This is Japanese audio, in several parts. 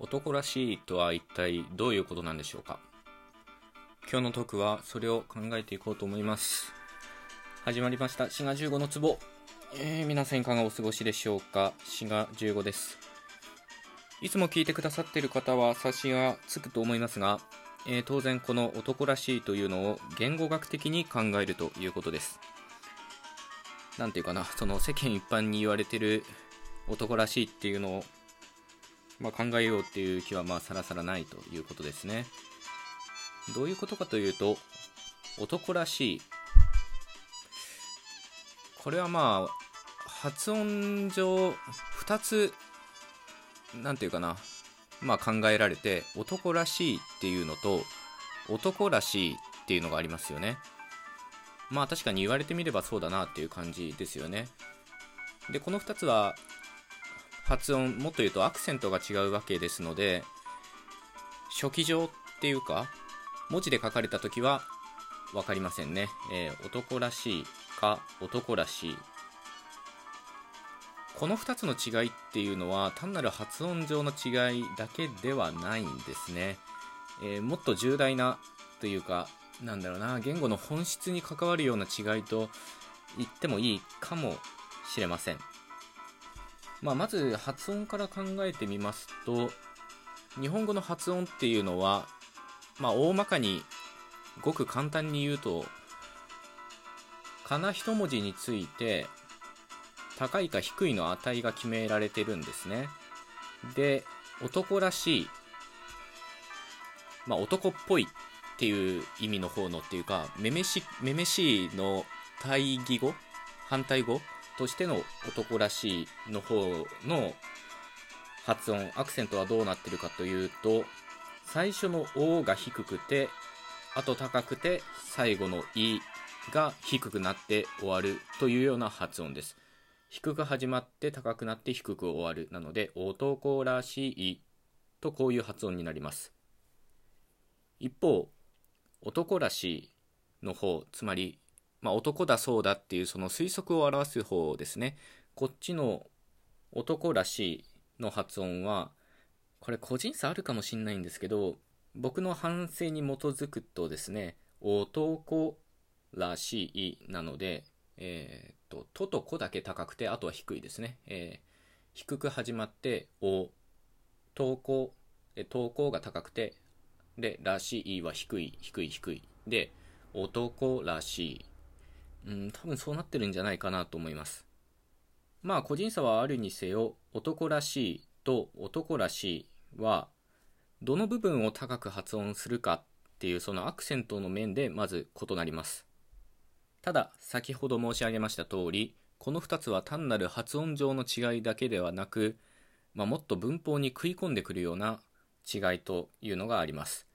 男らしいとは一体どういうことなんでしょうか？今日のトークはそれを考えていこうと思います。始まりました。滋賀15の壺。えー、皆さんいかがお過ごしでしょうか？滋賀15です。いつも聞いてくださっている方は察しがつくと思いますが、えー、当然この男らしいというのを言語学的に考えるということです。なんていうかなその世間一般に言われてる男らしいっていうのをまあ、考えようっていう気はまあさらさらないということですね。どういうことかというと、男らしい。これはまあ、発音上、2つ、なんていうかな、まあ考えられて、男らしいっていうのと、男らしいっていうのがありますよね。まあ確かに言われてみればそうだなっていう感じですよね。で、この2つは発音もっと言うとアクセントが違うわけですので初期上っていうか文字で書かれた時は分かりませんね、えー、男らしいか男らしい。この2つの違いっていうのは単なる発音上の違いだけではないんですね、えー、もっと重大なというかなんだろうな言語の本質に関わるような違いと言ってもいいかもしれません。まあ、まず発音から考えてみますと日本語の発音っていうのは、まあ、大まかにごく簡単に言うとかな一文字について高いか低いの値が決められてるんですね。で男らしい、まあ、男っぽいっていう意味の方のっていうかめめしめめしいの対義語反対語としての男らしいの方の発音、アクセントはどうなってるかというと、最初の O が低くて、あと高くて、最後の E が低くなって終わるというような発音です。低く始まって高くなって低く終わる。なので、男らしいとこういう発音になります。一方、男らしいの方、つまりまあ、男だそうだっていうその推測を表す方ですね。こっちの男らしいの発音はこれ個人差あるかもしんないんですけど僕の反省に基づくとですね男らしいなのでえー、と「と」と「こ」だけ高くてあとは低いですね、えー、低く始まって「お」投稿投稿が高くてで「らしい」は低い低い低い。で男らしい。うん、多分そうなってるんじゃないかなと思います。まあ個人差はあるにせよ、男らしいと男らしいは、どの部分を高く発音するかっていうそのアクセントの面でまず異なります。ただ、先ほど申し上げました通り、この2つは単なる発音上の違いだけではなく、まあ、もっと文法に食い込んでくるような違いというのがあります。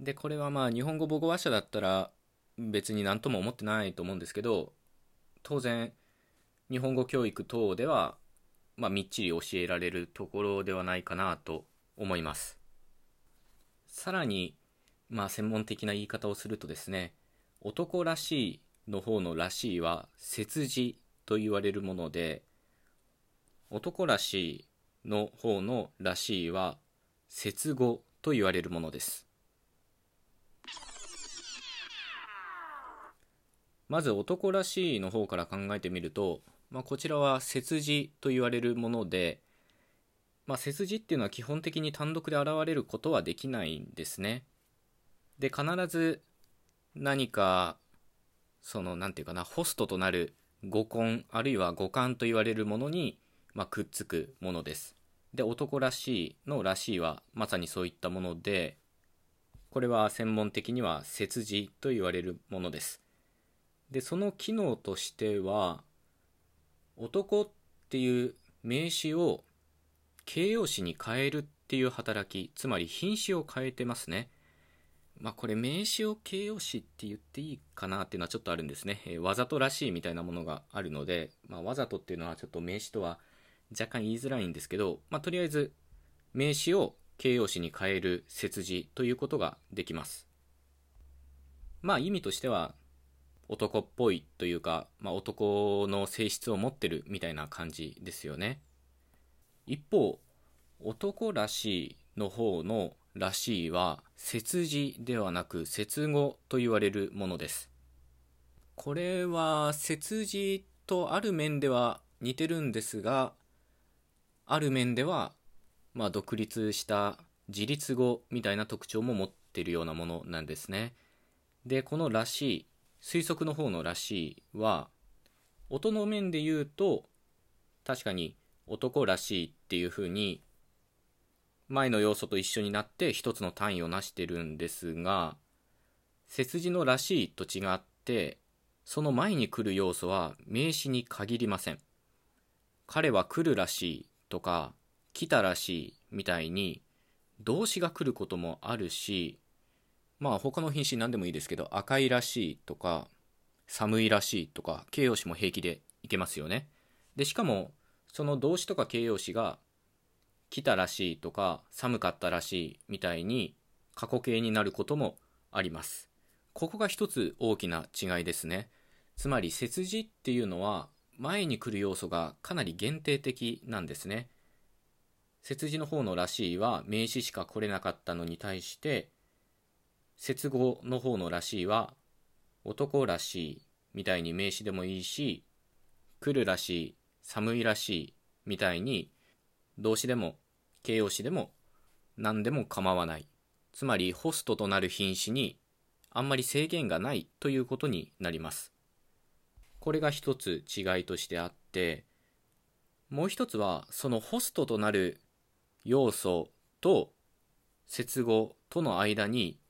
で、これはまあ日本語母語話者だったら別に何とも思ってないと思うんですけど当然日本語教育等では、まあ、みっちり教えられるところではないかなと思います。さらに、まあ、専門的な言い方をするとですね男らしいの方のらしいは切字と言われるもので男らしいの方のらしいは接語と言われるものです。まず男らしいの方から考えてみると、まあ、こちらは切字と言われるもので、まあ、切字っていうのは基本的に単独で現れることはできないんですね。で、必ず何か、その、なんていうかな、ホストとなる語根、あるいは語感と言われるものに、まあ、くっつくものです。で、男らしいのらしいはまさにそういったもので、これは専門的には切字と言われるものです。でその機能としては男っていう名詞を形容詞に変えるっていう働きつまり品詞を変えてますね。まあこれ名詞を形容詞って言っていいかなっていうのはちょっとあるんですね、えー、わざとらしいみたいなものがあるので、まあ、わざとっていうのはちょっと名詞とは若干言いづらいんですけど、まあ、とりあえず名詞を形容詞に変える切字ということができます。まあ意味としては男っぽいというか、まあ、男の性質を持ってるみたいな感じですよね。一方、男らしいの方のらしいは接字ではなく接語と言われるものですこれは接字とある面では似てるんですがある面ではまあ独立した自立語みたいな特徴も持ってるようなものなんですねでこの「らしい」推測の方の「らしい」は音の面で言うと確かに男らしいっていう風に前の要素と一緒になって一つの単位を成してるんですが切字のらしいと違ってその前に来る要素は名詞に限りません。彼は来るらしいとか来たらしいみたいに動詞が来ることもあるしまあ他の品詞何でもいいですけど赤いらしいとか寒いらしいとか形容詞も平気でいけますよね。でしかもその動詞とか形容詞が来たらしいとか寒かったらしいみたいに過去形になることもあります。ここが一つ大きな違いですね。つまり切字っていうのは前に来る要素がかなり限定的なんですね。切字の方のらしいは名詞しか来れなかったのに対して接語の方のらしいは男らしいみたいに名詞でもいいし来るらしい寒いらしいみたいに動詞でも形容詞でも何でも構わない。つまりホストとなる品詞にあんまり制限がないということになります。これが一つ違いとしてあってもう一つはそのホストとなる要素と接語との間に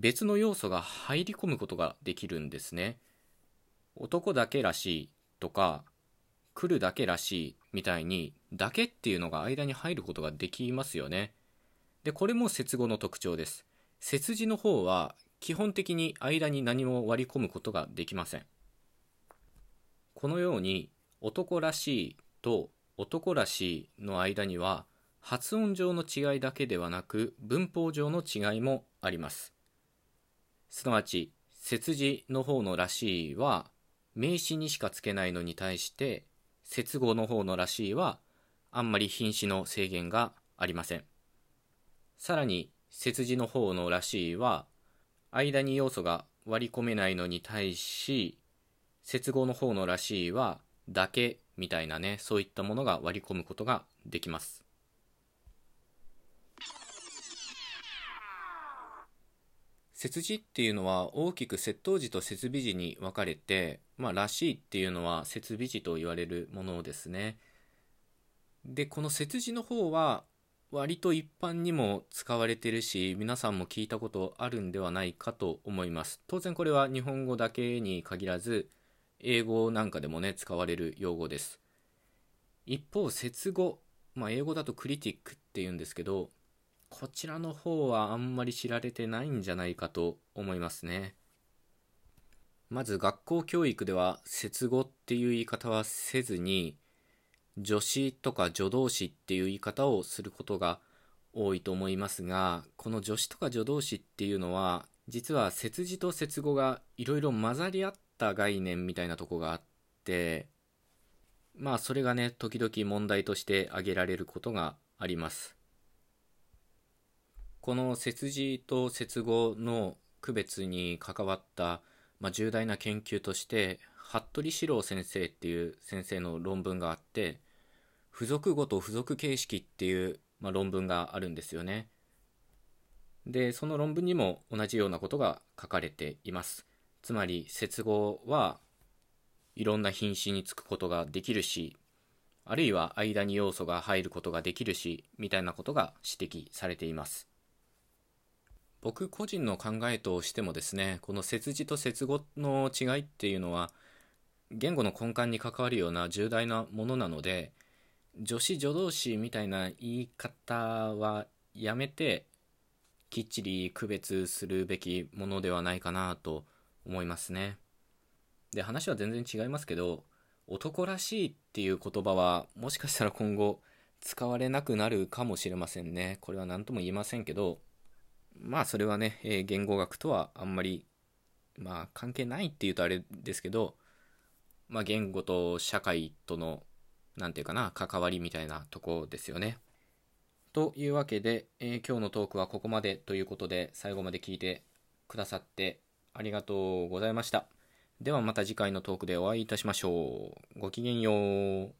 別の要素が入り込むことができるんですね。男だけらしいとか来るだけらしいみたいにだけっていうのが間に入ることができますよね。でこれも接語の特徴です。接字の方は基本的に間に何も割り込むことができません。このように男らしいと男らしいの間には発音上の違いだけではなく文法上の違いもあります。すなわち接字の方のらしいは名詞にしかつけないのに対して接語の方のらしいはあんまり品詞の制限がありません。さらに接字の方のらしいは間に要素が割り込めないのに対し接合の方のらしいはだけみたいなねそういったものが割り込むことができます。接字っていうのは大きく接頭時と接尾時に分かれて、まあ、らしいっていうのは接尾時と言われるものですね。で、この接字の方は割と一般にも使われてるし、皆さんも聞いたことあるんではないかと思います。当然これは日本語だけに限らず、英語なんかでもね、使われる用語です。一方、接語、まあ、英語だとクリティックって言うんですけど、こちらの方はあんまり知られてないんじゃないかと思いますね。まず学校教育では接語っていう言い方はせずに助詞とか助動詞っていう言い方をすることが多いと思いますがこの助詞とか助動詞っていうのは実は接字と接語がいろいろ混ざり合った概念みたいなとこがあってまあそれがね時々問題として挙げられることがありますこの切字と接語の区別に関わった、まあ、重大な研究として服部史郎先生っていう先生の論文があって付属語と付属形式っていう、まあ、論文があるんですよね。でその論文にも同じようなことが書かれています。つまり接語はいろんな品詞につくことができるしあるいは間に要素が入ることができるしみたいなことが指摘されています。僕個人の考えとしてもですねこの接字と接語の違いっていうのは言語の根幹に関わるような重大なものなので助詞助動詞みたいな言い方はやめてきっちり区別するべきものではないかなと思いますね。で話は全然違いますけど男らしいっていう言葉はもしかしたら今後使われなくなるかもしれませんね。これは何とも言えませんけどまあそれはね、えー、言語学とはあんまり、まあ関係ないっていうとあれですけど、まあ言語と社会との、なんていうかな、関わりみたいなとこですよね。というわけで、えー、今日のトークはここまでということで最後まで聞いてくださってありがとうございました。ではまた次回のトークでお会いいたしましょう。ごきげんよう。